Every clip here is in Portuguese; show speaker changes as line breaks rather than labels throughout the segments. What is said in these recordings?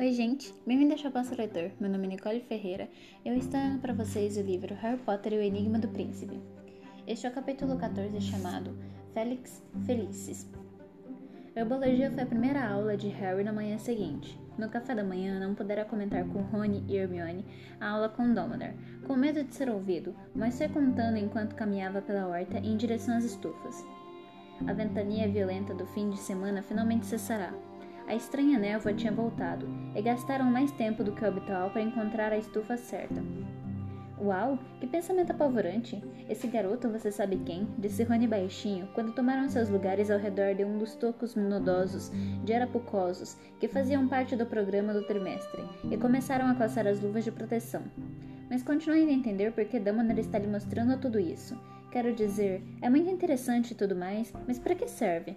Oi, gente, bem-vindo ao Chapaço Leitor. Meu nome é Nicole Ferreira e eu estou lendo para vocês o livro Harry Potter e o Enigma do Príncipe. Este é o capítulo 14 chamado Félix Felicis. Herbologia foi a primeira aula de Harry na manhã seguinte. No café da manhã, não pudera comentar com Rony e Hermione a aula com Dumbledore, com medo de ser ouvido, mas foi contando enquanto caminhava pela horta em direção às estufas. A ventania violenta do fim de semana finalmente cessará. A estranha névoa tinha voltado, e gastaram mais tempo do que o habitual para encontrar a estufa certa. Uau, que pensamento apavorante! Esse garoto, você sabe quem? Disse Rony baixinho, quando tomaram seus lugares ao redor de um dos tocos nodosos de arapucosos que faziam parte do programa do trimestre, e começaram a coçar as luvas de proteção. Mas continuem a entender por que Dumbledore está lhe mostrando tudo isso. Quero dizer, é muito interessante e tudo mais, mas para que serve?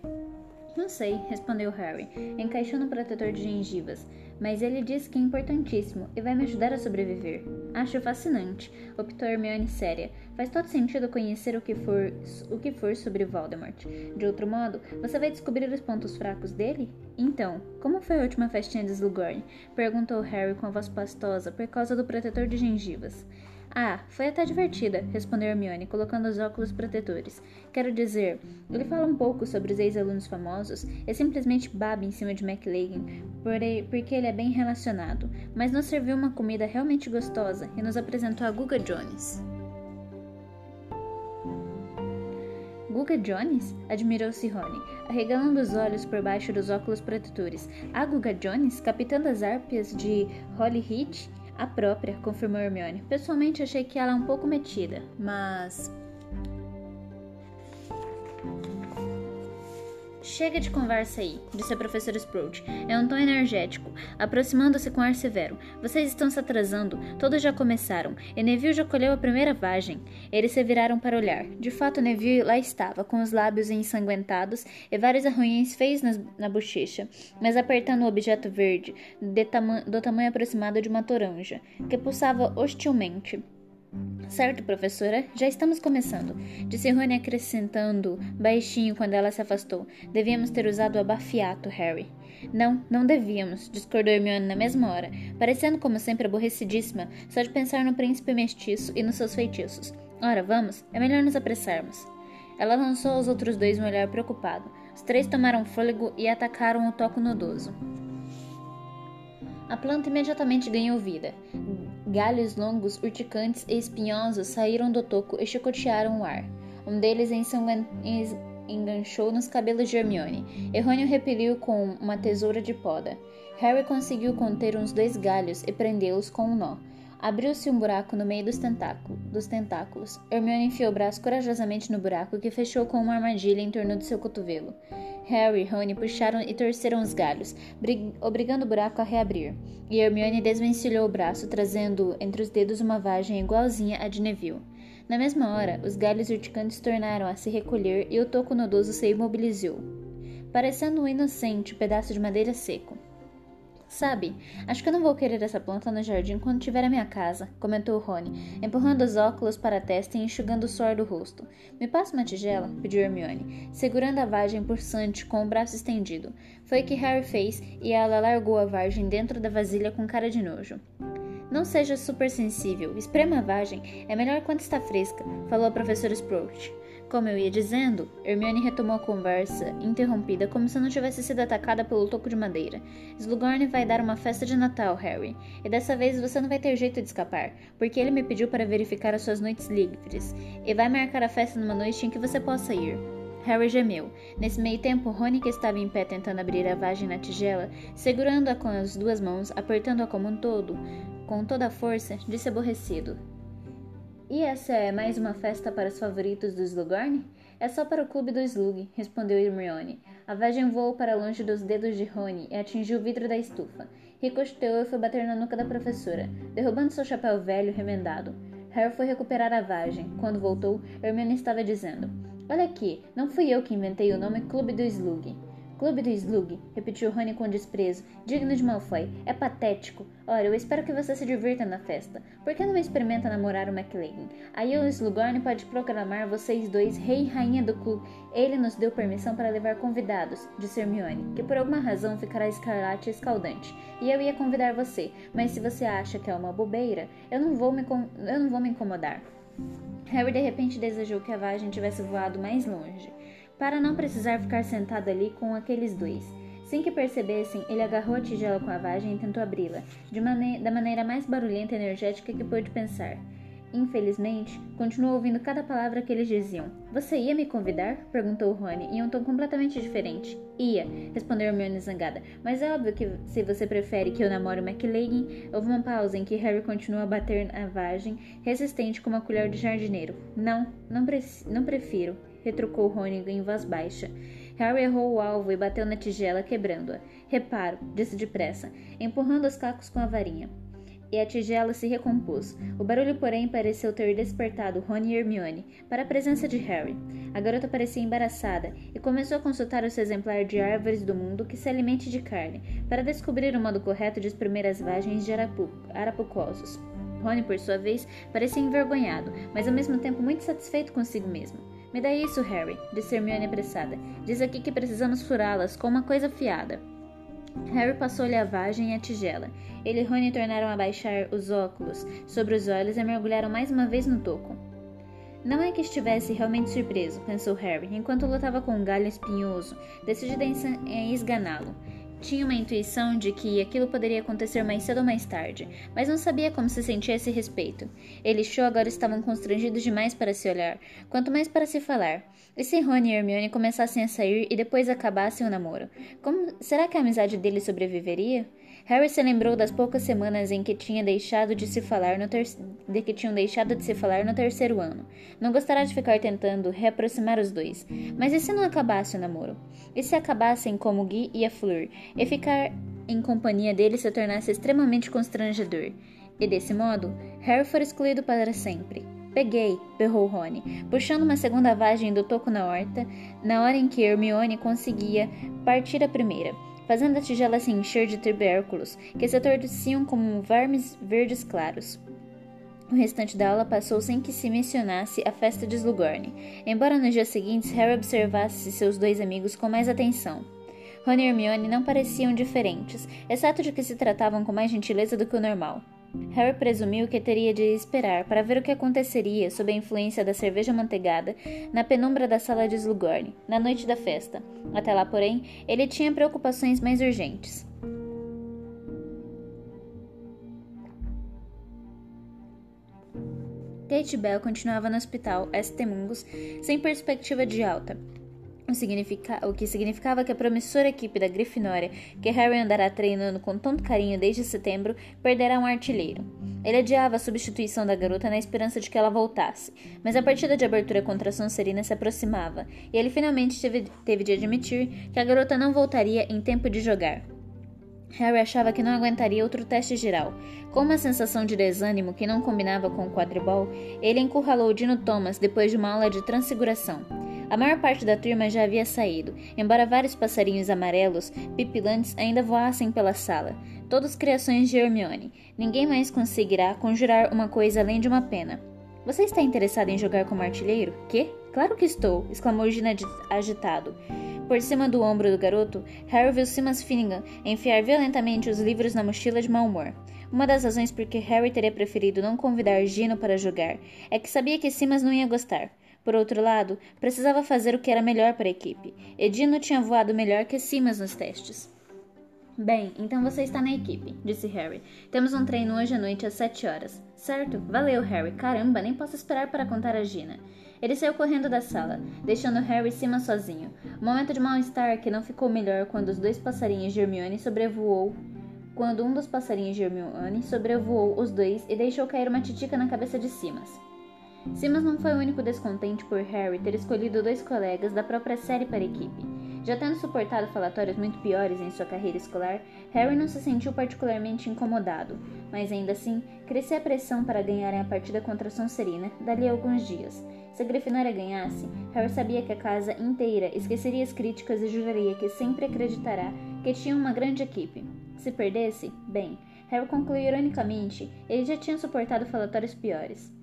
Não sei, respondeu Harry, encaixando o protetor de gengivas, mas ele diz que é importantíssimo e vai me ajudar a sobreviver. Acho fascinante, optou Hermione séria. Faz todo sentido conhecer o que for, o que for sobre Voldemort. De outro modo, você vai descobrir os pontos fracos dele? Então, como foi a última festinha de Slughorn? Perguntou Harry com a voz pastosa por causa do protetor de gengivas. Ah, foi até divertida, respondeu Hermione, colocando os óculos protetores. Quero dizer, ele fala um pouco sobre os ex-alunos famosos e simplesmente baba em cima de McLaggen porque ele é bem relacionado, mas nos serviu uma comida realmente gostosa e nos apresentou a Guga Jones. Guga Jones? admirou-se Rony, arregalando os olhos por baixo dos óculos protetores. A Guga Jones, capitã das árpias de Holyhead? A própria, confirmou Hermione. Pessoalmente achei que ela é um pouco metida, mas Chega de conversa aí, disse a professora Sprout. É um tom energético, aproximando-se com ar severo. Vocês estão se atrasando, todos já começaram, e Neville já colheu a primeira vagem. Eles se viraram para olhar. De fato, Neville lá estava, com os lábios ensanguentados e vários arranhões feios na, na bochecha, mas apertando o objeto verde, tama do tamanho aproximado de uma toranja, que pulsava hostilmente. Certo, professora, já estamos começando, disse Rony acrescentando baixinho quando ela se afastou. Devíamos ter usado o abafiato, Harry. Não, não devíamos, discordou Hermione na mesma hora, parecendo como sempre aborrecidíssima só de pensar no príncipe mestiço e nos seus feitiços. Ora, vamos, é melhor nos apressarmos. Ela lançou aos outros dois um olhar preocupado. Os três tomaram fôlego e atacaram o toco nodoso. A planta imediatamente ganhou vida. Galhos longos, urticantes e espinhosos saíram do toco e chicotearam o ar. Um deles enganchou nos cabelos de Hermione. Errônio repeliu com uma tesoura de poda. Harry conseguiu conter uns dois galhos e prendê-los com um nó. Abriu-se um buraco no meio dos, dos tentáculos. Hermione enfiou o braço corajosamente no buraco, que fechou com uma armadilha em torno do seu cotovelo. Harry e Rony puxaram e torceram os galhos, obrigando o buraco a reabrir. E Hermione desvencilhou o braço, trazendo entre os dedos uma vagem igualzinha à de Neville. Na mesma hora, os galhos urticantes tornaram a se recolher e o toco nodoso se imobilizou, parecendo um inocente pedaço de madeira seco. Sabe, acho que eu não vou querer essa planta no jardim quando tiver a minha casa, comentou Rony, empurrando os óculos para a testa e enxugando o suor do rosto. Me passa uma tigela, pediu Hermione, segurando a vagem pulsante com o braço estendido. Foi o que Harry fez e ela largou a vagem dentro da vasilha com cara de nojo. Não seja supersensível, esprema a vagem, é melhor quando está fresca, falou a professora Sprout. Como eu ia dizendo, Hermione retomou a conversa, interrompida, como se não tivesse sido atacada pelo toco de madeira. Slughorn vai dar uma festa de Natal, Harry, e dessa vez você não vai ter jeito de escapar, porque ele me pediu para verificar as suas noites livres, e vai marcar a festa numa noite em que você possa ir. Harry gemeu. Nesse meio tempo, Rony, que estava em pé tentando abrir a vagem na tigela, segurando-a com as duas mãos, apertando-a como um todo, com toda a força, disse aborrecido: e essa é mais uma festa para os favoritos do Slughorn? É só para o clube do Slug, respondeu Hermione. A vagem voou para longe dos dedos de Rony e atingiu o vidro da estufa. Ricocheteou e foi bater na nuca da professora, derrubando seu chapéu velho remendado. Harry foi recuperar a vagem. Quando voltou, Hermione estava dizendo: Olha aqui, não fui eu que inventei o nome Clube do Slug. Clube do Slug, repetiu Rony com desprezo, digno de Malfoy. É patético. Ora, eu espero que você se divirta na festa. Por que não experimenta namorar o McLean? Aí o Slughorn pode proclamar vocês dois rei e rainha do clube. Ele nos deu permissão para levar convidados, disse Hermione, que por alguma razão ficará escarlate e escaldante. E eu ia convidar você, mas se você acha que é uma bobeira, eu não vou me, eu não vou me incomodar. Harry de repente desejou que a vagem tivesse voado mais longe para não precisar ficar sentado ali com aqueles dois. Sem que percebessem, ele agarrou a tigela com a vagem e tentou abri-la, mane da maneira mais barulhenta e energética que pôde pensar. Infelizmente, continuou ouvindo cada palavra que eles diziam. Você ia me convidar? perguntou Rony, em um tom completamente diferente. Ia, respondeu Hermione zangada. Mas é óbvio que se você prefere que eu namore McLaggen, houve uma pausa em que Harry continuou a bater na vagem, resistente como uma colher de jardineiro. Não, não, pre não prefiro retrucou Rony em voz baixa. Harry errou o alvo e bateu na tigela, quebrando-a. Reparo, disse depressa, empurrando os cacos com a varinha. E a tigela se recompôs. O barulho, porém, pareceu ter despertado Rony e Hermione para a presença de Harry. A garota parecia embaraçada e começou a consultar o seu exemplar de árvores do mundo que se alimente de carne, para descobrir o modo correto de espremer as vagens de arapu arapucosos. Rony, por sua vez, parecia envergonhado, mas ao mesmo tempo muito satisfeito consigo mesmo. Me dá isso, Harry, disse Hermione apressada. Diz aqui que precisamos furá-las com uma coisa fiada. Harry passou-lhe a vagem e a tigela. Ele e Rony tornaram a baixar os óculos sobre os olhos e mergulharam mais uma vez no toco. Não é que estivesse realmente surpreso, pensou Harry, enquanto lutava com um galho espinhoso, decidido esganá-lo. Tinha uma intuição de que aquilo poderia acontecer mais cedo ou mais tarde, mas não sabia como se sentia a esse respeito. Ele e Cho agora estavam constrangidos demais para se olhar, quanto mais para se falar. E se Rony e Hermione começassem a sair e depois acabassem o namoro? Como será que a amizade deles sobreviveria? Harry se lembrou das poucas semanas em que tinha deixado de se falar no ter... de que tinham deixado de se falar no terceiro ano. Não gostaria de ficar tentando reaproximar os dois. Mas e se não acabasse o namoro? E se acabassem como Guy e a Fleur? E ficar em companhia dele se tornasse extremamente constrangedor? E desse modo, Harry foi excluído para sempre. Peguei, berrou Rony, puxando uma segunda vagem do toco na horta, na hora em que Hermione conseguia partir a primeira fazendo a tigela se encher de tubérculos, que se atorciam como vermes verdes claros. O restante da aula passou sem que se mencionasse a festa de Slughorn, embora nos dias seguintes Harry observasse seus dois amigos com mais atenção. Rony e Hermione não pareciam diferentes, exceto de que se tratavam com mais gentileza do que o normal. Harry presumiu que teria de esperar para ver o que aconteceria sob a influência da cerveja manteigada na penumbra da sala de Slughorn, na noite da festa. Até lá, porém, ele tinha preocupações mais urgentes. Kate Bell continuava no hospital St. Mungus sem perspectiva de alta o, o que significava que a promissora equipe da Grifinória, que Harry andará treinando com tanto carinho desde setembro, perderá um artilheiro. Ele adiava a substituição da garota na esperança de que ela voltasse, mas a partida de abertura contra a Sonserina se aproximava, e ele finalmente teve, teve de admitir que a garota não voltaria em tempo de jogar. Harry achava que não aguentaria outro teste geral. Com uma sensação de desânimo que não combinava com o quadribol, ele encurralou Dino Thomas depois de uma aula de transfiguração. A maior parte da turma já havia saído, embora vários passarinhos amarelos, pipilantes, ainda voassem pela sala. Todos criações de Hermione. Ninguém mais conseguirá conjurar uma coisa além de uma pena. Você está interessado em jogar como artilheiro? Que? Claro que estou! exclamou Gina agitado. Por cima do ombro do garoto, Harry viu Simas Finnegan enfiar violentamente os livros na mochila de mau humor. Uma das razões por que Harry teria preferido não convidar Gino para jogar é que sabia que Simas não ia gostar. Por outro lado, precisava fazer o que era melhor para a equipe. Edino tinha voado melhor que Simas nos testes. Bem, então você está na equipe, disse Harry. Temos um treino hoje à noite às sete horas. Certo, valeu, Harry. Caramba, nem posso esperar para contar a Gina. Ele saiu correndo da sala, deixando Harry e Simas sozinho. Um momento de mal-estar que não ficou melhor quando os dois passarinhos de Hermione sobrevoou quando um dos passarinhos de Hermione sobrevoou os dois e deixou cair uma titica na cabeça de Simas. Simas não foi o único descontente por Harry ter escolhido dois colegas da própria série para a equipe. Já tendo suportado falatórios muito piores em sua carreira escolar, Harry não se sentiu particularmente incomodado, mas ainda assim, crescia a pressão para ganharem a partida contra Sonserina dali a alguns dias. Se a Grifinória ganhasse, Harry sabia que a casa inteira esqueceria as críticas e juraria que sempre acreditará que tinha uma grande equipe. Se perdesse, bem, Harry concluiu ironicamente, ele já tinha suportado falatórios piores.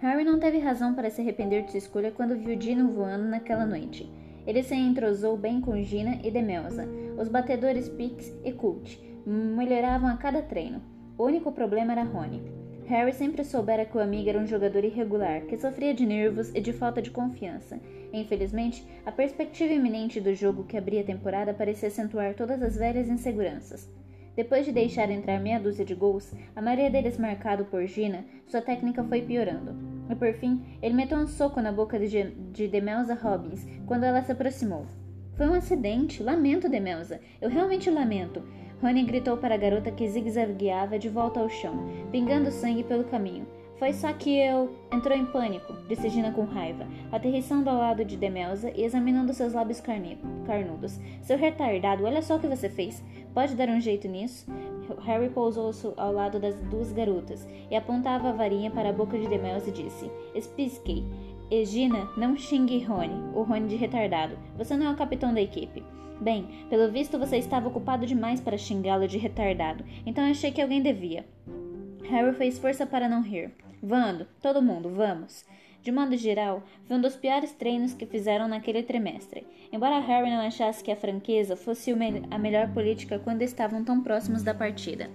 Harry não teve razão para se arrepender de sua escolha quando viu Dino voando naquela noite. Ele se entrosou bem com Gina e Demelza. Os batedores Pix e Cult melhoravam a cada treino. O único problema era Rony. Harry sempre soubera que o amigo era um jogador irregular, que sofria de nervos e de falta de confiança. Infelizmente, a perspectiva iminente do jogo que abria a temporada parecia acentuar todas as velhas inseguranças. Depois de deixar entrar meia dúzia de gols, a maioria deles marcado por Gina, sua técnica foi piorando. E por fim, ele meteu um soco na boca de, de Demelza Robbins quando ela se aproximou. Foi um acidente, lamento, Demelza. Eu realmente lamento. Rony gritou para a garota que zigue-zagueava de volta ao chão, pingando sangue pelo caminho. Foi só que eu. Entrou em pânico, disse Gina com raiva, aterrissando ao lado de Demelza e examinando seus lábios carnudos. Seu retardado, olha só o que você fez. Pode dar um jeito nisso? Harry pousou ao lado das duas garotas e apontava a varinha para a boca de Demels e disse: Espisquei. Egina, não xingue Rony, o Rony de retardado. Você não é o capitão da equipe. Bem, pelo visto você estava ocupado demais para xingá-lo de retardado, então achei que alguém devia. Harry fez força para não rir. Vando, todo mundo, vamos. De modo geral, foi um dos piores treinos que fizeram naquele trimestre, embora Harry não achasse que a franqueza fosse a melhor política quando estavam tão próximos da partida.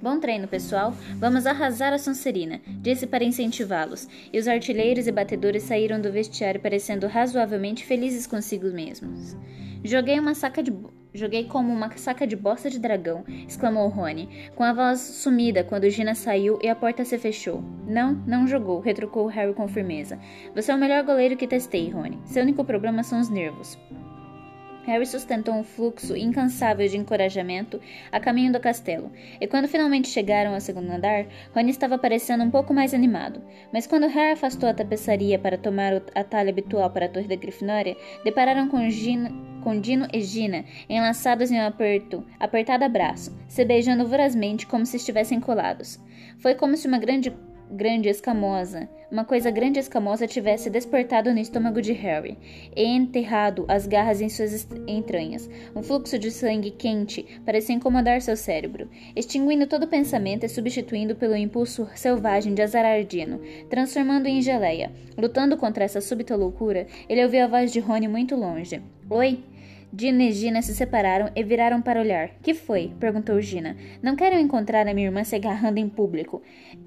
Bom treino, pessoal. Vamos arrasar a Sonserina, disse para incentivá-los, e os artilheiros e batedores saíram do vestiário parecendo razoavelmente felizes consigo mesmos. Joguei uma saca de Joguei como uma saca de bosta de dragão, exclamou Rony, com a voz sumida quando Gina saiu e a porta se fechou. Não, não jogou, retrucou Harry com firmeza. Você é o melhor goleiro que testei, Rony. Seu único problema são os nervos. Harry sustentou um fluxo incansável de encorajamento a caminho do castelo, e quando finalmente chegaram ao segundo andar, Rony estava parecendo um pouco mais animado. Mas quando Harry afastou a tapeçaria para tomar o atalho habitual para a torre da Grifinória, depararam com, Gina, com Dino e Gina enlaçados em um aperto, apertado abraço, se beijando vorazmente como se estivessem colados. Foi como se uma grande grande escamosa, uma coisa grande escamosa tivesse despertado no estômago de Harry e enterrado as garras em suas entranhas. Um fluxo de sangue quente parecia incomodar seu cérebro, extinguindo todo pensamento e substituindo pelo impulso selvagem de Azarardino, transformando em geleia. Lutando contra essa súbita loucura, ele ouviu a voz de Rony muito longe. Oi? Gina e Gina se separaram e viraram para olhar. Que foi? perguntou Gina. Não quero encontrar a minha irmã se agarrando em público.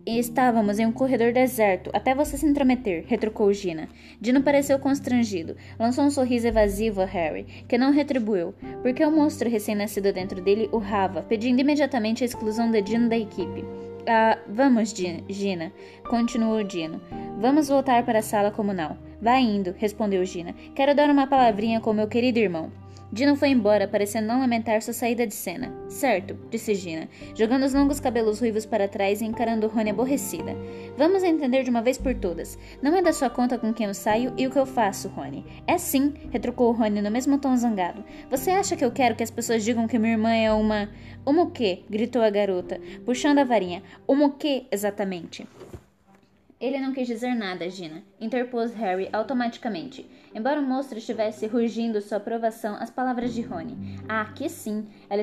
E estávamos em um corredor deserto, até você se intrometer, retrucou Gina. Dino pareceu constrangido. Lançou um sorriso evasivo a Harry, que não retribuiu, porque o monstro recém-nascido dentro dele urrava, pedindo imediatamente a exclusão de Dino da equipe. Ah, vamos, Gina, continuou Dino. Vamos voltar para a sala comunal. Vá indo, respondeu Gina. Quero dar uma palavrinha com meu querido irmão. Dino foi embora, parecendo não lamentar sua saída de cena. Certo, disse Gina, jogando os longos cabelos ruivos para trás e encarando Rony aborrecida. Vamos entender de uma vez por todas. Não é da sua conta com quem eu saio e o que eu faço, Rony. É sim, retrucou Rony no mesmo tom zangado. Você acha que eu quero que as pessoas digam que minha irmã é uma. Uma o quê? gritou a garota, puxando a varinha. Uma o quê, exatamente? Ele não quis dizer nada, Gina, interpôs Harry automaticamente. Embora o monstro estivesse rugindo sua aprovação às palavras de Rony. Ah, que sim! Ela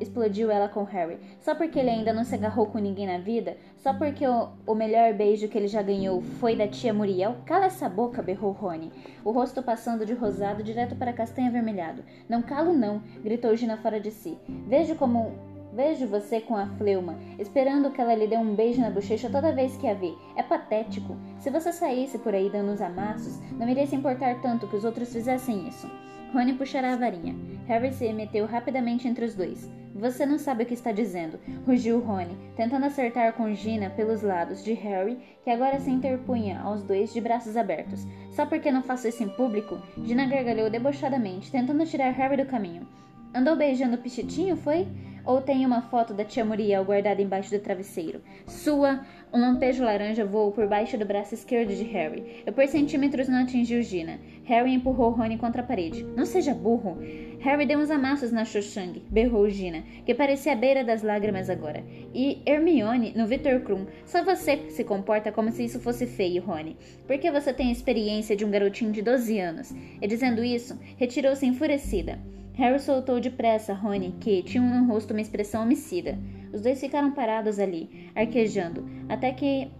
explodiu ela com Harry. Só porque ele ainda não se agarrou com ninguém na vida? Só porque o, o melhor beijo que ele já ganhou foi da tia Muriel? Cala essa boca, berrou Rony, o rosto passando de rosado direto para castanho avermelhado. Não calo não, gritou Gina fora de si. Vejo como Vejo você com a fleuma, esperando que ela lhe dê um beijo na bochecha toda vez que a vê. É patético. Se você saísse por aí dando uns amassos, não iria se importar tanto que os outros fizessem isso. Rony puxará a varinha. Harry se meteu rapidamente entre os dois. Você não sabe o que está dizendo, rugiu Rony, tentando acertar com Gina pelos lados de Harry, que agora se interpunha aos dois de braços abertos. Só porque não faço isso em público? Gina gargalhou debochadamente, tentando tirar Harry do caminho. Andou beijando o pichitinho, foi? Ou tem uma foto da tia Muriel guardada embaixo do travesseiro? Sua! Um lampejo laranja voou por baixo do braço esquerdo de Harry, e por centímetros não atingiu Gina. Harry empurrou Rony contra a parede. Não seja burro! Harry deu uns amassos na Cho-Chang, berrou Gina, que parecia à beira das lágrimas agora. E Hermione, no Victor Krum, só você se comporta como se isso fosse feio, Rony. Porque você tem a experiência de um garotinho de 12 anos. E dizendo isso, retirou-se enfurecida. Harry soltou depressa Rony, que tinha no rosto uma expressão homicida. Os dois ficaram parados ali, arquejando, até que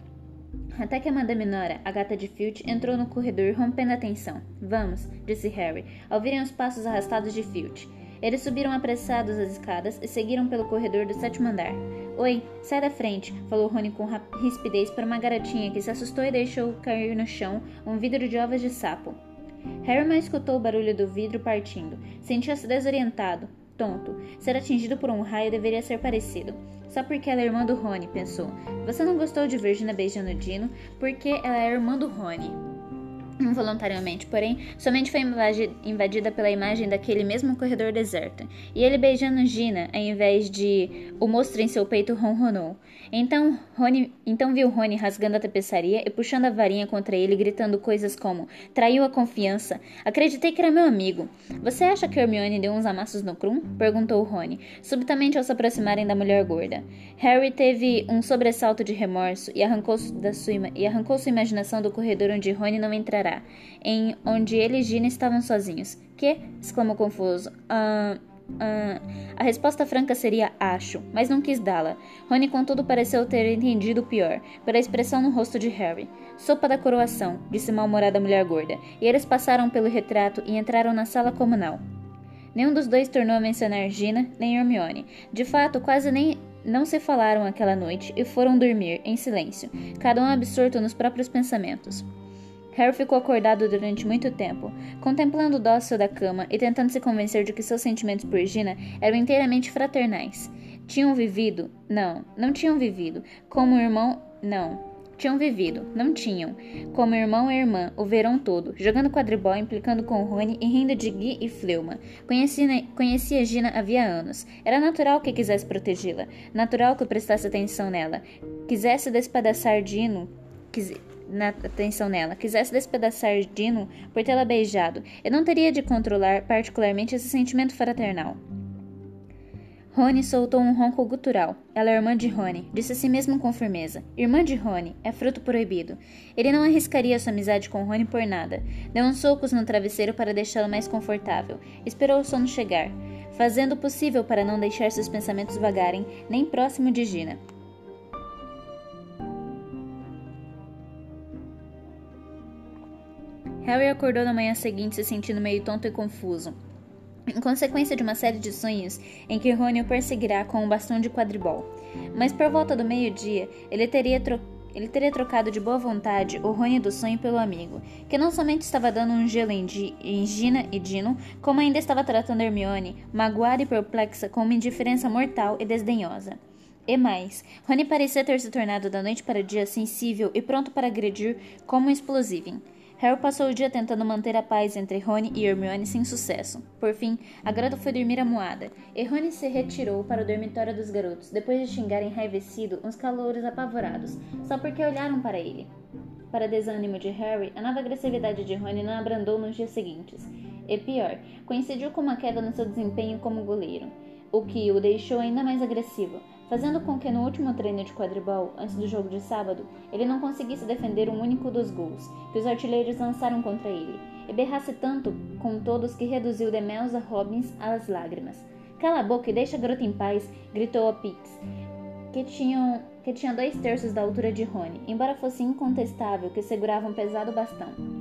até que a Madame Nora, a gata de Filch, entrou no corredor rompendo a tensão. Vamos, disse Harry, ao virem os passos arrastados de Filch. Eles subiram apressados as escadas e seguiram pelo corredor do sétimo andar. Oi, sai da frente, falou Rony com rispidez para uma garotinha que se assustou e deixou cair no chão um vidro de ovas de sapo. Harry escutou o barulho do vidro partindo. Sentia-se desorientado, tonto. Ser atingido por um raio deveria ser parecido. Só porque ela é irmã do Rony, pensou. Você não gostou de Virginia beijando Dino porque ela é irmã do Rony involuntariamente, porém, somente foi invadida pela imagem daquele mesmo corredor deserto, e ele beijando Gina, ao invés de o monstro em seu peito ronronou. Então, Rony, então viu Rony rasgando a tapeçaria e puxando a varinha contra ele, gritando coisas como: Traiu a confiança. Acreditei que era meu amigo. Você acha que Hermione deu uns amassos no Krum? perguntou Rony, subitamente ao se aproximarem da mulher gorda. Harry teve um sobressalto de remorso e arrancou, da sua, e arrancou sua imaginação do corredor onde Rony não entrará, em onde ele e Gina estavam sozinhos. Que? exclamou confuso. Ah. Uh, a resposta franca seria acho, mas não quis dá-la. Rony, contudo, pareceu ter entendido o pior, pela expressão no rosto de Harry. Sopa da coroação, disse mal-humorada mulher gorda, e eles passaram pelo retrato e entraram na sala comunal. Nenhum dos dois tornou a mencionar Gina nem Hermione. De fato, quase nem não se falaram aquela noite e foram dormir em silêncio, cada um absorto nos próprios pensamentos. Harry ficou acordado durante muito tempo, contemplando o dócil da cama e tentando se convencer de que seus sentimentos por Gina eram inteiramente fraternais. Tinham vivido? Não, não tinham vivido. Como irmão? Não. Tinham vivido, não tinham. Como irmão e irmã, o verão todo, jogando quadribol, implicando com Rony e rindo de Guy e Fleuma. Conhecia, conhecia Gina havia anos. Era natural que quisesse protegê-la. Natural que prestasse atenção nela. Quisesse despedaçar Dino. Quis, na atenção nela, quisesse despedaçar Dino por tê-la beijado, e não teria de controlar particularmente esse sentimento fraternal. Rony soltou um ronco gutural. Ela é irmã de Rony, disse a si mesmo com firmeza. Irmã de Rony, é fruto proibido. Ele não arriscaria sua amizade com Rony por nada. Deu uns socos no travesseiro para deixá-la mais confortável. Esperou o sono chegar, fazendo o possível para não deixar seus pensamentos vagarem nem próximo de Gina. Harry acordou na manhã seguinte se sentindo meio tonto e confuso, em consequência de uma série de sonhos em que Rony o perseguirá com um bastão de quadribol. Mas por volta do meio-dia, ele teria ele teria trocado de boa vontade o Rony do sonho pelo amigo, que não somente estava dando um gelo em, em Gina e Dino, como ainda estava tratando Hermione, magoada e perplexa com uma indiferença mortal e desdenhosa. E mais, Rony parecia ter se tornado da noite para o dia sensível e pronto para agredir como um explosivo. Harry passou o dia tentando manter a paz entre Rony e Hermione sem sucesso. Por fim, a garota foi dormir amuada, e Rony se retirou para o dormitório dos garotos, depois de xingar enraivecido uns calouros apavorados, só porque olharam para ele. Para desânimo de Harry, a nova agressividade de Rony não abrandou nos dias seguintes. E pior, coincidiu com uma queda no seu desempenho como goleiro, o que o deixou ainda mais agressivo, fazendo com que no último treino de quadribol, antes do jogo de sábado, ele não conseguisse defender um único dos gols que os artilheiros lançaram contra ele, e berrasse tanto com todos que reduziu Demelza Robbins às lágrimas. Cala a boca e deixa a garota em paz, gritou a Pix, que, tinham, que tinha dois terços da altura de Rony, embora fosse incontestável que segurava um pesado bastão.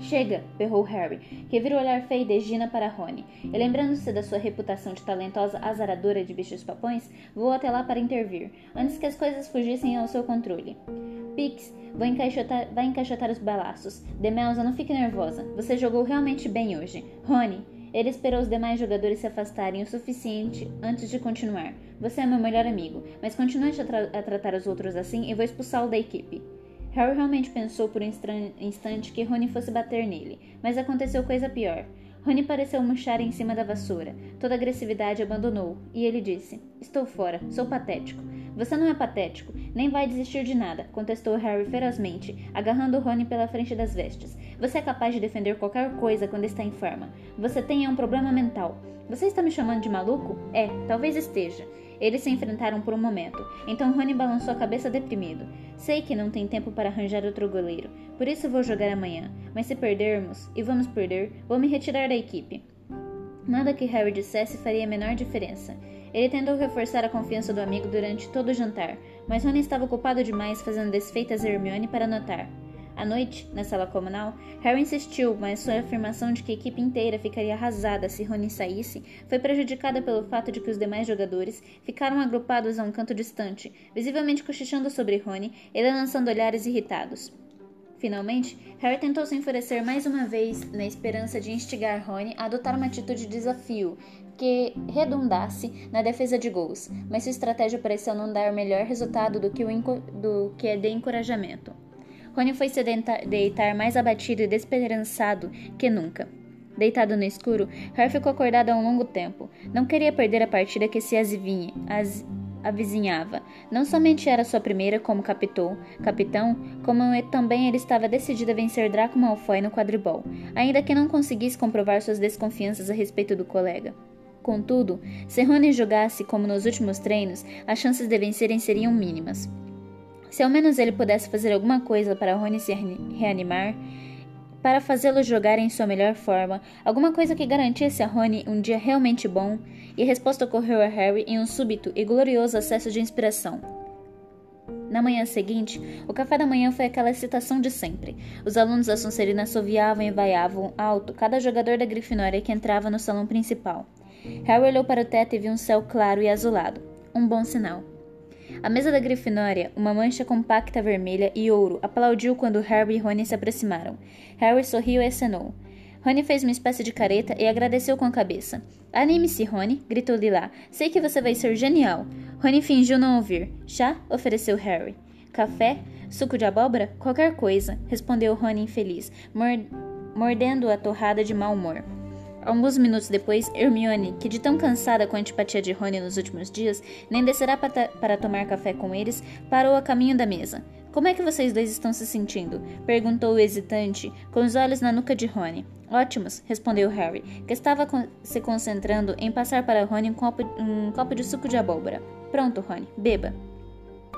Chega! berrou Harry, que virou olhar feio de Gina para Rony, e lembrando-se da sua reputação de talentosa azaradora de bichos papões, voou até lá para intervir, antes que as coisas fugissem ao seu controle. Pix, vou encaixotar, vai encaixotar os balaços. Demelza, não fique nervosa. Você jogou realmente bem hoje. Rony, ele esperou os demais jogadores se afastarem o suficiente antes de continuar. Você é meu melhor amigo, mas continue a, tra a tratar os outros assim e vou expulsá-lo da equipe. Harry realmente pensou por um instante que Rony fosse bater nele, mas aconteceu coisa pior. Rony pareceu murchar em cima da vassoura. Toda agressividade abandonou, e ele disse: Estou fora, sou patético. Você não é patético, nem vai desistir de nada, contestou Harry ferozmente, agarrando Rony pela frente das vestes. Você é capaz de defender qualquer coisa quando está em forma. Você tem um problema mental. Você está me chamando de maluco? É, talvez esteja. Eles se enfrentaram por um momento. Então Rony balançou a cabeça deprimido. Sei que não tem tempo para arranjar outro goleiro, por isso vou jogar amanhã. Mas se perdermos, e vamos perder, vou me retirar da equipe. Nada que Harry dissesse faria a menor diferença. Ele tentou reforçar a confiança do amigo durante todo o jantar, mas Rony estava ocupado demais fazendo desfeitas a Hermione para notar. À noite, na sala comunal, Harry insistiu, mas sua afirmação de que a equipe inteira ficaria arrasada se Rony saísse foi prejudicada pelo fato de que os demais jogadores ficaram agrupados a um canto distante, visivelmente cochichando sobre Rony e lançando olhares irritados. Finalmente, Harry tentou se enfurecer mais uma vez na esperança de instigar Rony a adotar uma atitude de desafio que redundasse na defesa de gols, mas sua estratégia pareceu não dar melhor resultado do que, o do que a de encorajamento. Rony foi se deitar mais abatido e desesperançado que nunca. Deitado no escuro, Harry ficou acordado há um longo tempo. Não queria perder a partida que se azivinha, az, avizinhava. Não somente era sua primeira como capitão, capitão, como também ele estava decidido a vencer Draco Malfoy no quadribol, ainda que não conseguisse comprovar suas desconfianças a respeito do colega. Contudo, se Rony jogasse como nos últimos treinos, as chances de vencerem seriam mínimas. Se ao menos ele pudesse fazer alguma coisa para Rony se reanimar, para fazê-lo jogar em sua melhor forma, alguma coisa que garantisse a Rony um dia realmente bom, e a resposta ocorreu a Harry em um súbito e glorioso acesso de inspiração. Na manhã seguinte, o café da manhã foi aquela excitação de sempre. Os alunos da Sonserina assoviavam e vaiavam alto cada jogador da Grifinória que entrava no salão principal. Harry olhou para o teto e viu um céu claro e azulado. Um bom sinal. A mesa da Grifinória, uma mancha compacta vermelha e ouro, aplaudiu quando Harry e Rony se aproximaram. Harry sorriu e acenou. Rony fez uma espécie de careta e agradeceu com a cabeça. Anime-se, Rony, gritou Lila. Sei que você vai ser genial. Rony fingiu não ouvir. Chá? ofereceu Harry. Café? Suco de abóbora? Qualquer coisa, respondeu Rony infeliz, mordendo a torrada de mau humor. Alguns minutos depois, Hermione, que de tão cansada com a antipatia de Rony nos últimos dias, nem descerá para, tomar café com eles, parou a caminho da mesa. Como é que vocês dois estão se sentindo? perguntou o hesitante, com os olhos na nuca de Rony. Ótimos, respondeu Harry, que estava se concentrando em passar para Rony um copo, um copo de suco de abóbora. Pronto, Rony, beba.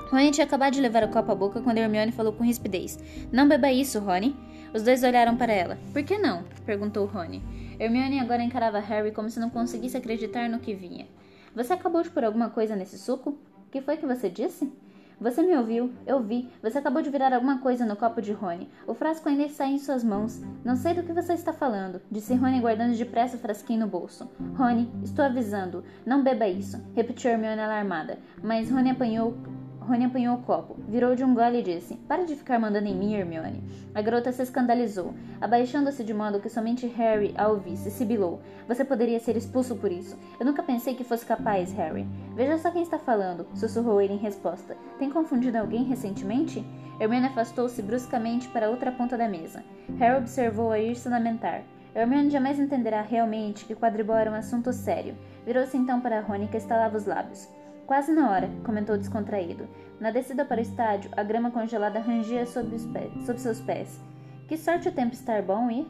Rony tinha acabado de levar o copo à boca quando Hermione falou com rispidez. Não beba isso, Rony. Os dois olharam para ela. Por que não? perguntou Rony. Hermione agora encarava Harry como se não conseguisse acreditar no que vinha. Você acabou de pôr alguma coisa nesse suco? O que foi que você disse? Você me ouviu, eu vi. Você acabou de virar alguma coisa no copo de Rony. O frasco ainda está em suas mãos. Não sei do que você está falando, disse Rony guardando depressa o frasquinho no bolso. Rony, estou avisando. Não beba isso, repetiu Hermione alarmada. Mas Rony apanhou Rony apanhou o copo, virou de um gole e disse: Para de ficar mandando em mim, Hermione. A garota se escandalizou, abaixando-se de modo que somente Harry a ouvisse, sibilou. Você poderia ser expulso por isso. Eu nunca pensei que fosse capaz, Harry. Veja só quem está falando, sussurrou ele em resposta. Tem confundido alguém recentemente? Hermione afastou-se bruscamente para outra ponta da mesa. Harry observou-a ir-se lamentar. Hermione jamais entenderá realmente que quadribol era um assunto sério. Virou-se então para Rony, que estalava os lábios. Quase na hora, comentou descontraído. Na descida para o estádio, a grama congelada rangia sob, sob seus pés. Que sorte o tempo estar bom e.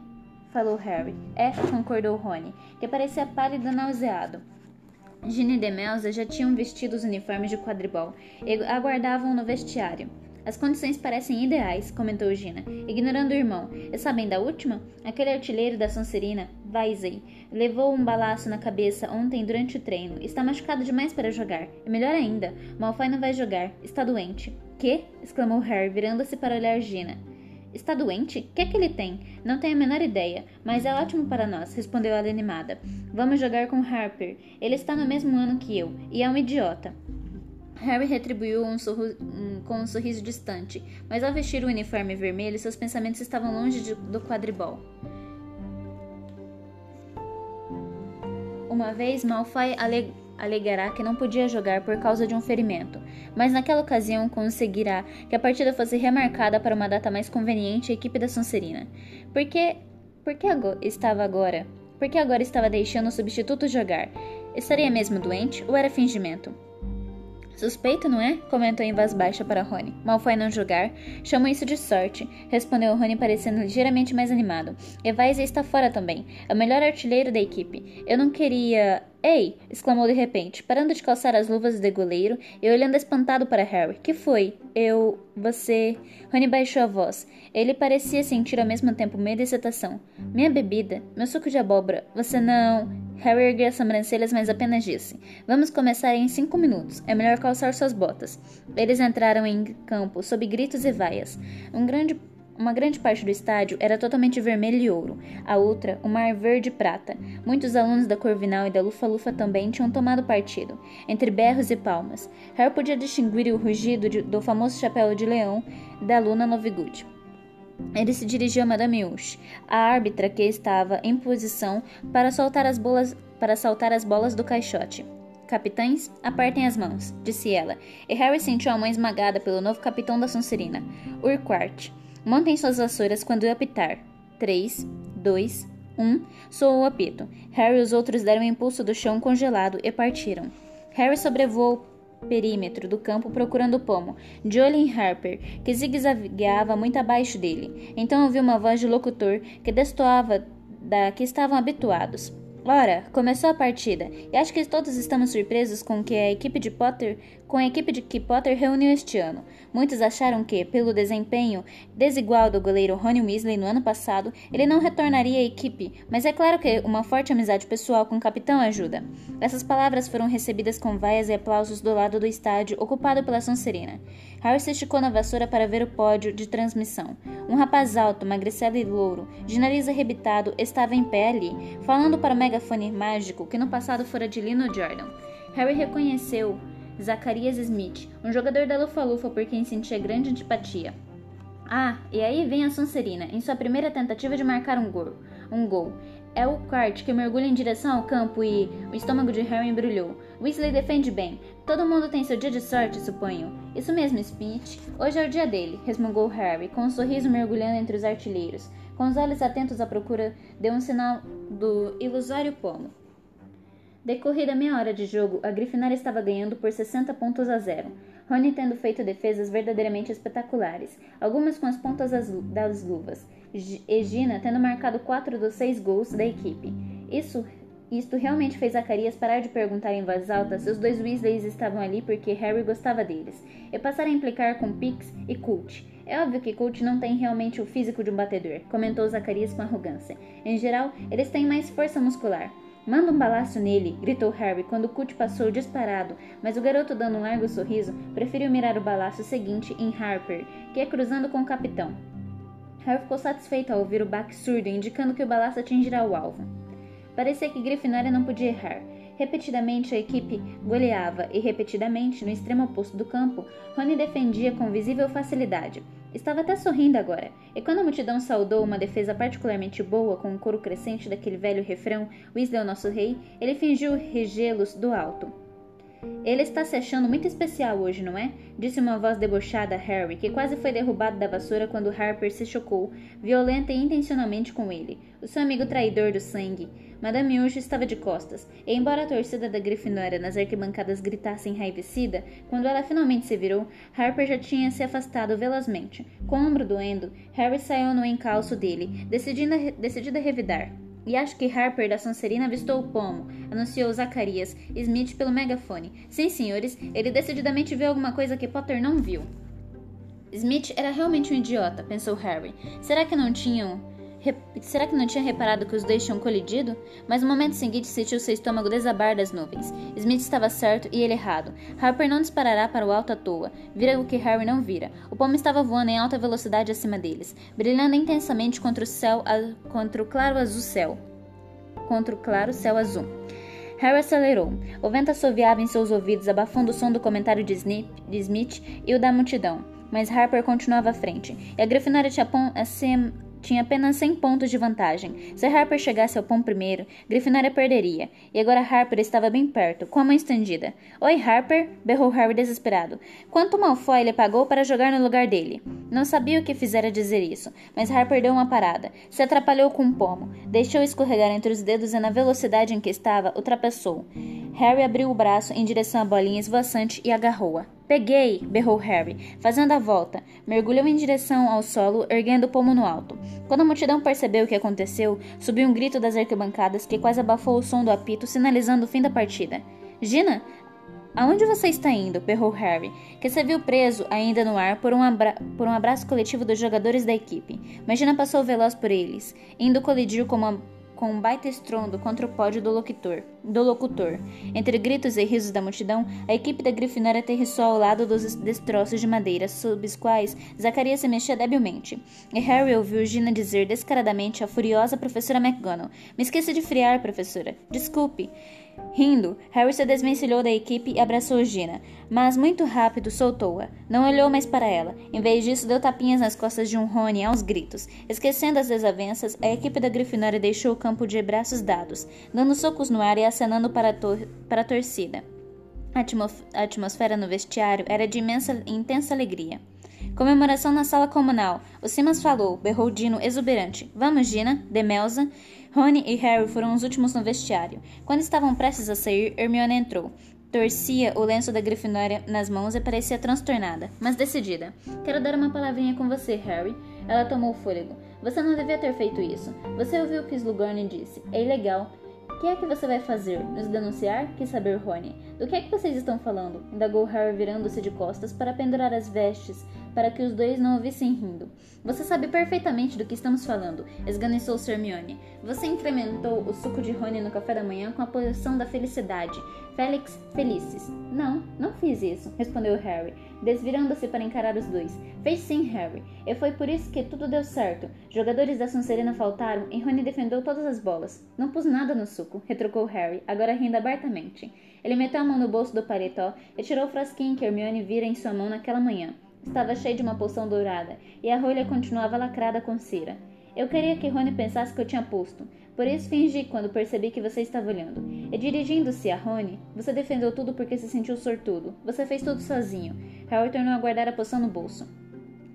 falou Harry. É, concordou Rony, que parecia pálido e nauseado. Ginny e Demelza já tinham vestido os uniformes de quadribol e aguardavam no vestiário. As condições parecem ideais, comentou Gina, ignorando o irmão. E sabem da última? Aquele artilheiro da Sonserina, Vaisei, levou um balaço na cabeça ontem durante o treino. Está machucado demais para jogar. E melhor ainda, Malfoy não vai jogar. Está doente. Que? exclamou Harry, virando-se para olhar Gina. Está doente? O que é que ele tem? Não tenho a menor ideia, mas é ótimo para nós, respondeu ela animada. Vamos jogar com Harper. Ele está no mesmo ano que eu, e é um idiota. Harry retribuiu um com um sorriso distante, mas ao vestir o uniforme vermelho, seus pensamentos estavam longe de, do quadribol. Uma vez, Malfoy aleg alegará que não podia jogar por causa de um ferimento, mas naquela ocasião conseguirá que a partida fosse remarcada para uma data mais conveniente à equipe da Sonserina. Por que, por que agora, estava agora? Por que agora estava deixando o substituto jogar? Estaria mesmo doente ou era fingimento? Suspeito, não é? Comentou em voz baixa para Rony. Malfoy não julgar. Chamo isso de sorte, respondeu Rony parecendo ligeiramente mais animado. Evaiza está fora também. É o melhor artilheiro da equipe. Eu não queria... Ei! exclamou de repente, parando de calçar as luvas de goleiro e olhando espantado para Harry. Que foi? Eu... Você... Rony baixou a voz. Ele parecia sentir ao mesmo tempo medo e excitação. Minha bebida? Meu suco de abóbora? Você não... Harry ergueu as sobrancelhas, mas apenas disse: Vamos começar em cinco minutos. É melhor calçar suas botas. Eles entraram em campo sob gritos e vaias. Um grande uma grande parte do estádio era totalmente vermelho e ouro, a outra, um mar verde e prata. Muitos alunos da Corvinal e da Lufa-Lufa também tinham tomado partido, entre berros e palmas. Harry podia distinguir o rugido de, do famoso chapéu de leão da Luna Novigood. Ele se dirigiu a Madame Hush, a árbitra que estava em posição para soltar as bolas, para saltar as bolas do caixote. Capitães, apertem as mãos, disse ela, e Harry sentiu a mão esmagada pelo novo capitão da Sonserina, Urquhart. Montem suas vassouras quando eu apitar. Três, dois, um. Soou o apito. Harry e os outros deram um impulso do chão congelado e partiram. Harry sobrevoou perímetro do campo procurando o pomo, de Harper, que zigue-zagueava muito abaixo dele. Então ouviu uma voz de locutor que destoava da que estavam habituados. Ora, começou a partida, e acho que todos estamos surpresos com que a equipe de Potter, com a equipe de que Potter reuniu este ano. Muitos acharam que, pelo desempenho desigual do goleiro Ronnie Weasley no ano passado, ele não retornaria à equipe, mas é claro que uma forte amizade pessoal com o capitão ajuda. Essas palavras foram recebidas com vaias e aplausos do lado do estádio ocupado pela Sonserina. Harry se esticou na vassoura para ver o pódio de transmissão. Um rapaz alto, magricelo e louro, de nariz arrebitado, estava em pé ali, falando para o megafone mágico que no passado fora de Lino Jordan. Harry reconheceu Zacarias Smith, um jogador da Lufa-Lufa por quem sentia grande antipatia. Ah, e aí vem a Sonserina, em sua primeira tentativa de marcar um gol. Um gol. É o kart que mergulha em direção ao campo e o estômago de Harry embrulhou. Weasley defende bem. Todo mundo tem seu dia de sorte, suponho. Isso mesmo, Smith. Hoje é o dia dele, resmungou Harry, com um sorriso mergulhando entre os artilheiros. Com os olhos atentos à procura, deu um sinal do ilusório pomo. Decorrida meia hora de jogo, a Grifinória estava ganhando por 60 pontos a zero. Rony tendo feito defesas verdadeiramente espetaculares, algumas com as pontas das luvas, e Gina tendo marcado quatro dos seis gols da equipe. Isso isto realmente fez Zacarias parar de perguntar em voz alta se os dois Weasleys estavam ali porque Harry gostava deles, e passar a implicar com Pix e Colt. É óbvio que Colt não tem realmente o físico de um batedor, comentou Zacarias com arrogância. Em geral, eles têm mais força muscular. Manda um balaço nele, gritou Harry quando Colt passou disparado, mas o garoto, dando um largo sorriso, preferiu mirar o balaço seguinte em Harper, que ia cruzando com o capitão. Harry ficou satisfeito ao ouvir o baque surdo indicando que o balaço atingirá o alvo. Parecia que Grifinória não podia errar. Repetidamente a equipe goleava e repetidamente, no extremo oposto do campo, Rony defendia com visível facilidade. Estava até sorrindo agora, e quando a multidão saudou uma defesa particularmente boa com o coro crescente daquele velho refrão Weasley é o nosso rei, ele fingiu regelos do alto. Ele está se achando muito especial hoje, não é? Disse uma voz debochada a Harry, que quase foi derrubado da vassoura quando Harper se chocou, violenta e intencionalmente com ele, o seu amigo traidor do sangue. Madame Urge estava de costas, e embora a torcida da Grifinória nas arquibancadas gritasse enraivecida, quando ela finalmente se virou, Harper já tinha se afastado velozmente. Com o ombro doendo, Harry saiu no encalço dele, decidindo, decidido a revidar. E acho que Harper da Sonserina avistou o pomo, anunciou Zacarias Smith pelo megafone. Sim, senhores, ele decididamente viu alguma coisa que Potter não viu. Smith era realmente um idiota, pensou Harry. Será que não tinham Será que não tinha reparado que os dois tinham colidido? Mas no momento seguinte sentiu seu estômago desabar das nuvens. Smith estava certo e ele errado. Harper não disparará para o alto à toa. Vira o que Harry não vira. O pomo estava voando em alta velocidade acima deles, brilhando intensamente contra o céu, contra o claro azul céu. Contra o claro céu azul. Harry acelerou. O vento assoviava em seus ouvidos, abafando o som do comentário de, Smith e o da multidão. Mas Harper continuava à frente, e a Grifinória tinha tinha apenas 100 pontos de vantagem. Se Harper chegasse ao pão primeiro, Grifinória perderia. E agora Harper estava bem perto, com a mão estendida. Oi, Harper! berrou Harry desesperado. Quanto Malfoy ele pagou para jogar no lugar dele? Não sabia o que fizera dizer isso, mas Harper deu uma parada. Se atrapalhou com um pomo. Deixou escorregar entre os dedos e na velocidade em que estava, ultrapassou. Harry abriu o braço em direção à bolinha esvoaçante e agarrou-a. Peguei! berrou Harry, fazendo a volta. Mergulhou em direção ao solo, erguendo o pomo no alto. Quando a multidão percebeu o que aconteceu, subiu um grito das arquibancadas que quase abafou o som do apito, sinalizando o fim da partida. Gina, Aonde você está indo? berrou Harry, que se viu preso ainda no ar por um, por um abraço coletivo dos jogadores da equipe. Mas Gina passou veloz por eles, indo colidir com uma com um baita estrondo contra o pódio do locutor, do locutor. Entre gritos e risos da multidão, a equipe da Grifinória aterrissou ao lado dos destroços de madeira sob os quais Zacarias se mexia debilmente. E Harry ouviu Gina dizer descaradamente à furiosa professora McGonagall: Me esqueci de friar, professora. Desculpe. Rindo, Harry se desvencilhou da equipe e abraçou Gina, mas muito rápido soltou-a. Não olhou mais para ela. Em vez disso, deu tapinhas nas costas de um Rony aos gritos. Esquecendo as desavenças, a equipe da Grifinória deixou o campo de braços dados, dando socos no ar e acenando para a, tor para a torcida. A, atmosfera no vestiário era de imensa, intensa alegria. Comemoração na sala comunal. O Simas falou, berrou Dino exuberante. Vamos, Gina, Demelza. Rony e Harry foram os últimos no vestiário. Quando estavam prestes a sair, Hermione entrou. Torcia o lenço da Grifinória nas mãos e parecia transtornada, mas decidida. Quero dar uma palavrinha com você, Harry. Ela tomou fôlego. Você não devia ter feito isso. Você ouviu o que Slughorn disse. É ilegal. O que é que você vai fazer? Nos denunciar? Quis saber Rony. Do que é que vocês estão falando? Indagou Harry virando-se de costas para pendurar as vestes para que os dois não ouvissem rindo. Você sabe perfeitamente do que estamos falando, esganiçou Hermione. Você incrementou o suco de Rony no café da manhã com a posição da felicidade. Félix Felices. Não, não fiz isso, respondeu Harry, desvirando-se para encarar os dois. Fez sim, Harry. E foi por isso que tudo deu certo. Jogadores da Sonserina faltaram e Rony defendeu todas as bolas. Não pus nada no suco, retrucou Harry, agora rindo abertamente. Ele meteu a mão no bolso do paletó e tirou o frasquinho que Hermione vira em sua mão naquela manhã. Estava cheio de uma poção dourada, e a rolha continuava lacrada com cera. Eu queria que Rony pensasse que eu tinha posto, por isso fingi quando percebi que você estava olhando. E dirigindo-se a Rony, você defendeu tudo porque se sentiu sortudo. Você fez tudo sozinho. Harry tornou a guardar a poção no bolso.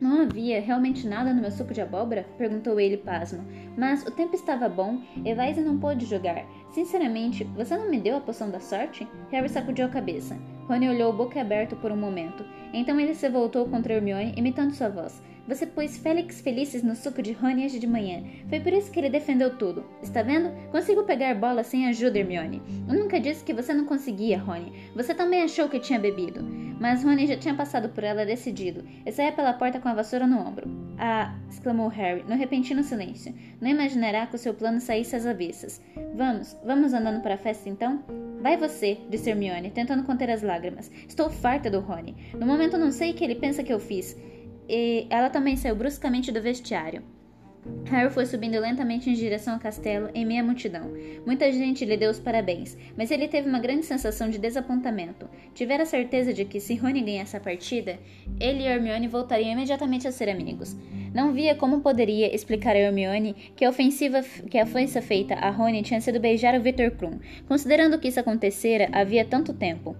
Não havia realmente nada no meu suco de abóbora? perguntou ele pasmo. Mas o tempo estava bom e Vaise não pôde jogar. Sinceramente, você não me deu a poção da sorte? Harry sacudiu a cabeça. Rony olhou boca aberta por um momento. Então ele se voltou contra Hermione, imitando sua voz. Você pôs Félix Felices no suco de Rony hoje de manhã. Foi por isso que ele defendeu tudo. Está vendo? Consigo pegar bola sem ajuda, Hermione. Eu nunca disse que você não conseguia, Rony. Você também achou que tinha bebido. Mas Rony já tinha passado por ela decidido e saía pela porta com a vassoura no ombro. Ah! exclamou Harry, no repentino silêncio. Não imaginará que o seu plano saísse às avessas. Vamos, vamos andando para a festa então? Vai você, disse Hermione, tentando conter as lágrimas. Estou farta do Rony. No momento não sei o que ele pensa que eu fiz. E ela também saiu bruscamente do vestiário. Harry foi subindo lentamente em direção ao castelo em meia multidão. Muita gente lhe deu os parabéns, mas ele teve uma grande sensação de desapontamento. Tivera certeza de que, se Rony ganhasse a partida, ele e Hermione voltariam imediatamente a ser amigos. Não via como poderia explicar a Hermione que a ofensiva que a ofensa feita a Rony tinha sido beijar o Victor Krum, considerando que isso acontecera havia tanto tempo.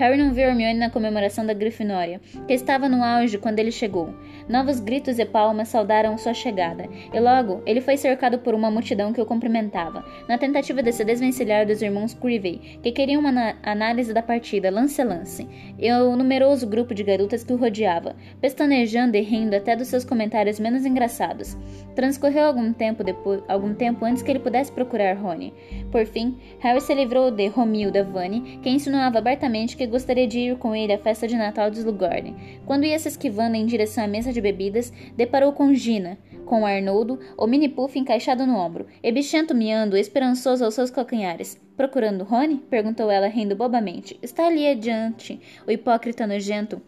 Harry não viu Hermione na comemoração da Grifinória, que estava no auge quando ele chegou. Novos gritos e palmas saudaram sua chegada, e logo ele foi cercado por uma multidão que o cumprimentava, na tentativa de se desvencilhar dos irmãos Creevey, que queriam uma análise da partida lance a lance, e o numeroso grupo de garotas que o rodeava, pestanejando e rindo até dos seus comentários menos engraçados. Transcorreu algum tempo depois, algum tempo antes que ele pudesse procurar Rony. Por fim, Harry se livrou de Romilda Vane, que insinuava abertamente que gostaria de ir com ele à festa de Natal de Slughorn. Quando ia se esquivando em direção à mesa de bebidas, deparou com Gina, com Arnoldo, o mini puff encaixado no ombro, e Bichento miando, esperançoso aos seus calcanhares. Procurando Rony? perguntou ela, rindo bobamente. Está ali adiante, o hipócrita nojento.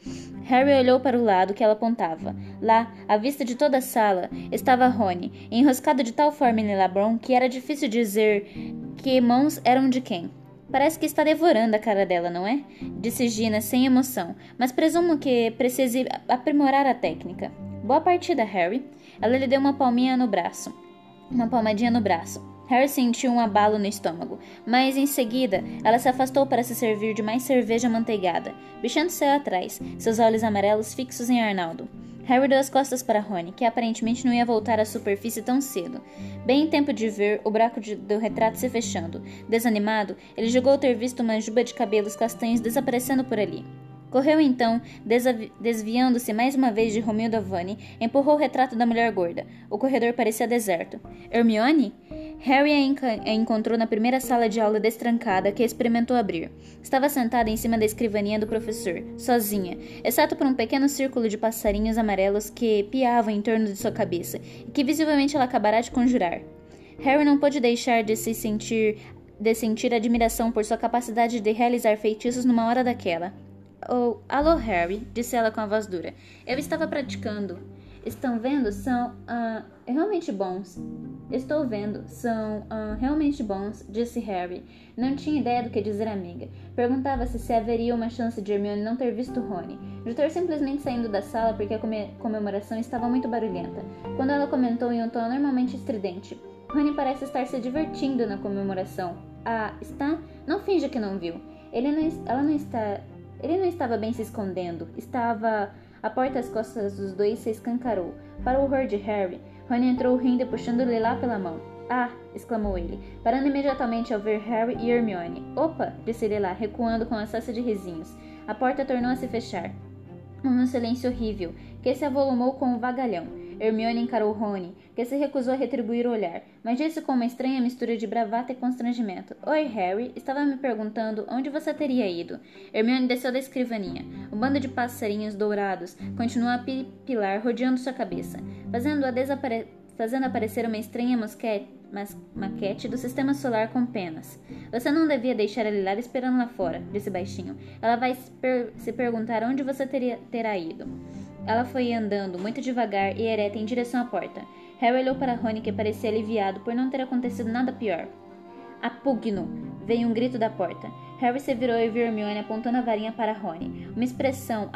Harry olhou para o lado que ela apontava. Lá, à vista de toda a sala, estava Rony, enroscado de tal forma em Labron que era difícil dizer que mãos eram de quem. Parece que está devorando a cara dela, não é? Disse Gina sem emoção, mas presumo que precise aprimorar a técnica. Boa partida, Harry. Ela lhe deu uma palminha no braço. Uma palmadinha no braço. Harry sentiu um abalo no estômago, mas em seguida ela se afastou para se servir de mais cerveja manteigada. Bichando saiu atrás, seus olhos amarelos fixos em Arnaldo. Harry deu as costas para Rony, que aparentemente não ia voltar à superfície tão cedo. Bem em tempo de ver o buraco de, do retrato se fechando. Desanimado, ele julgou ter visto uma juba de cabelos castanhos desaparecendo por ali. Correu então, desviando-se mais uma vez de Romilda Vane, empurrou o retrato da mulher gorda. O corredor parecia deserto. Hermione? Harry a, a encontrou na primeira sala de aula destrancada que experimentou abrir. Estava sentada em cima da escrivaninha do professor, sozinha, exceto por um pequeno círculo de passarinhos amarelos que piavam em torno de sua cabeça e que visivelmente ela acabará de conjurar. Harry não pôde deixar de se sentir de sentir admiração por sua capacidade de realizar feitiços numa hora daquela. Oh, alô, Harry, disse ela com a voz dura. Eu estava praticando. Estão vendo? São uh, realmente bons. Estou vendo. São uh, realmente bons, disse Harry. Não tinha ideia do que dizer amiga. Perguntava-se se haveria uma chance de Hermione não ter visto Rony. De ter simplesmente saindo da sala porque a comemoração estava muito barulhenta. Quando ela comentou em um tom normalmente estridente. Rony parece estar se divertindo na comemoração. Ah, está? Não finja que não viu. Ele não, ela não está ele não estava bem se escondendo. Estava. A porta às costas dos dois se escancarou. Para o horror de Harry, Rony entrou rindo e puxando-lhe lá pela mão. Ah! exclamou ele, parando imediatamente ao ver Harry e Hermione. Opa! disse lá, recuando com acesso de risinhos. A porta tornou a se fechar. Um silêncio horrível, que se avolumou com um vagalhão. Hermione encarou Rony, que se recusou a retribuir o olhar, mas disse com uma estranha mistura de bravata e constrangimento: Oi, Harry, estava me perguntando onde você teria ido. Hermione desceu da escrivaninha. O bando de passarinhos dourados continuou a pipilar rodeando sua cabeça, fazendo-a fazendo aparecer uma estranha mosquete maquete do sistema solar com penas. Você não devia deixar ela lá esperando lá fora, disse baixinho. Ela vai se, per se perguntar onde você teria, terá ido. Ela foi andando muito devagar e ereta em direção à porta. Harry olhou para Rony que parecia aliviado por não ter acontecido nada pior. Apugno! Veio um grito da porta. Harry se virou e viu Hermione apontando a varinha para Rony. Uma expressão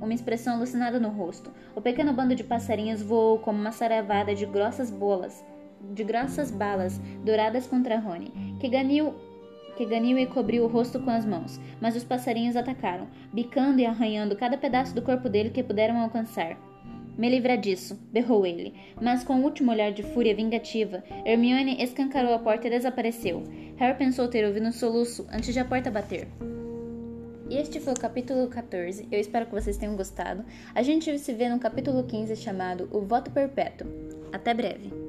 uma expressão alucinada no rosto. O pequeno bando de passarinhos voou como uma saravada de grossas bolas, de grossas balas douradas contra Rony, que ganiu que ganiu e cobriu o rosto com as mãos, mas os passarinhos atacaram, bicando e arranhando cada pedaço do corpo dele que puderam alcançar. Me livra disso, berrou ele, mas com o um último olhar de fúria vingativa, Hermione escancarou a porta e desapareceu. Harry pensou ter ouvido um soluço antes de a porta bater. E este foi o capítulo 14. Eu espero que vocês tenham gostado. A gente se vê no capítulo 15 chamado O Voto Perpétuo. Até breve!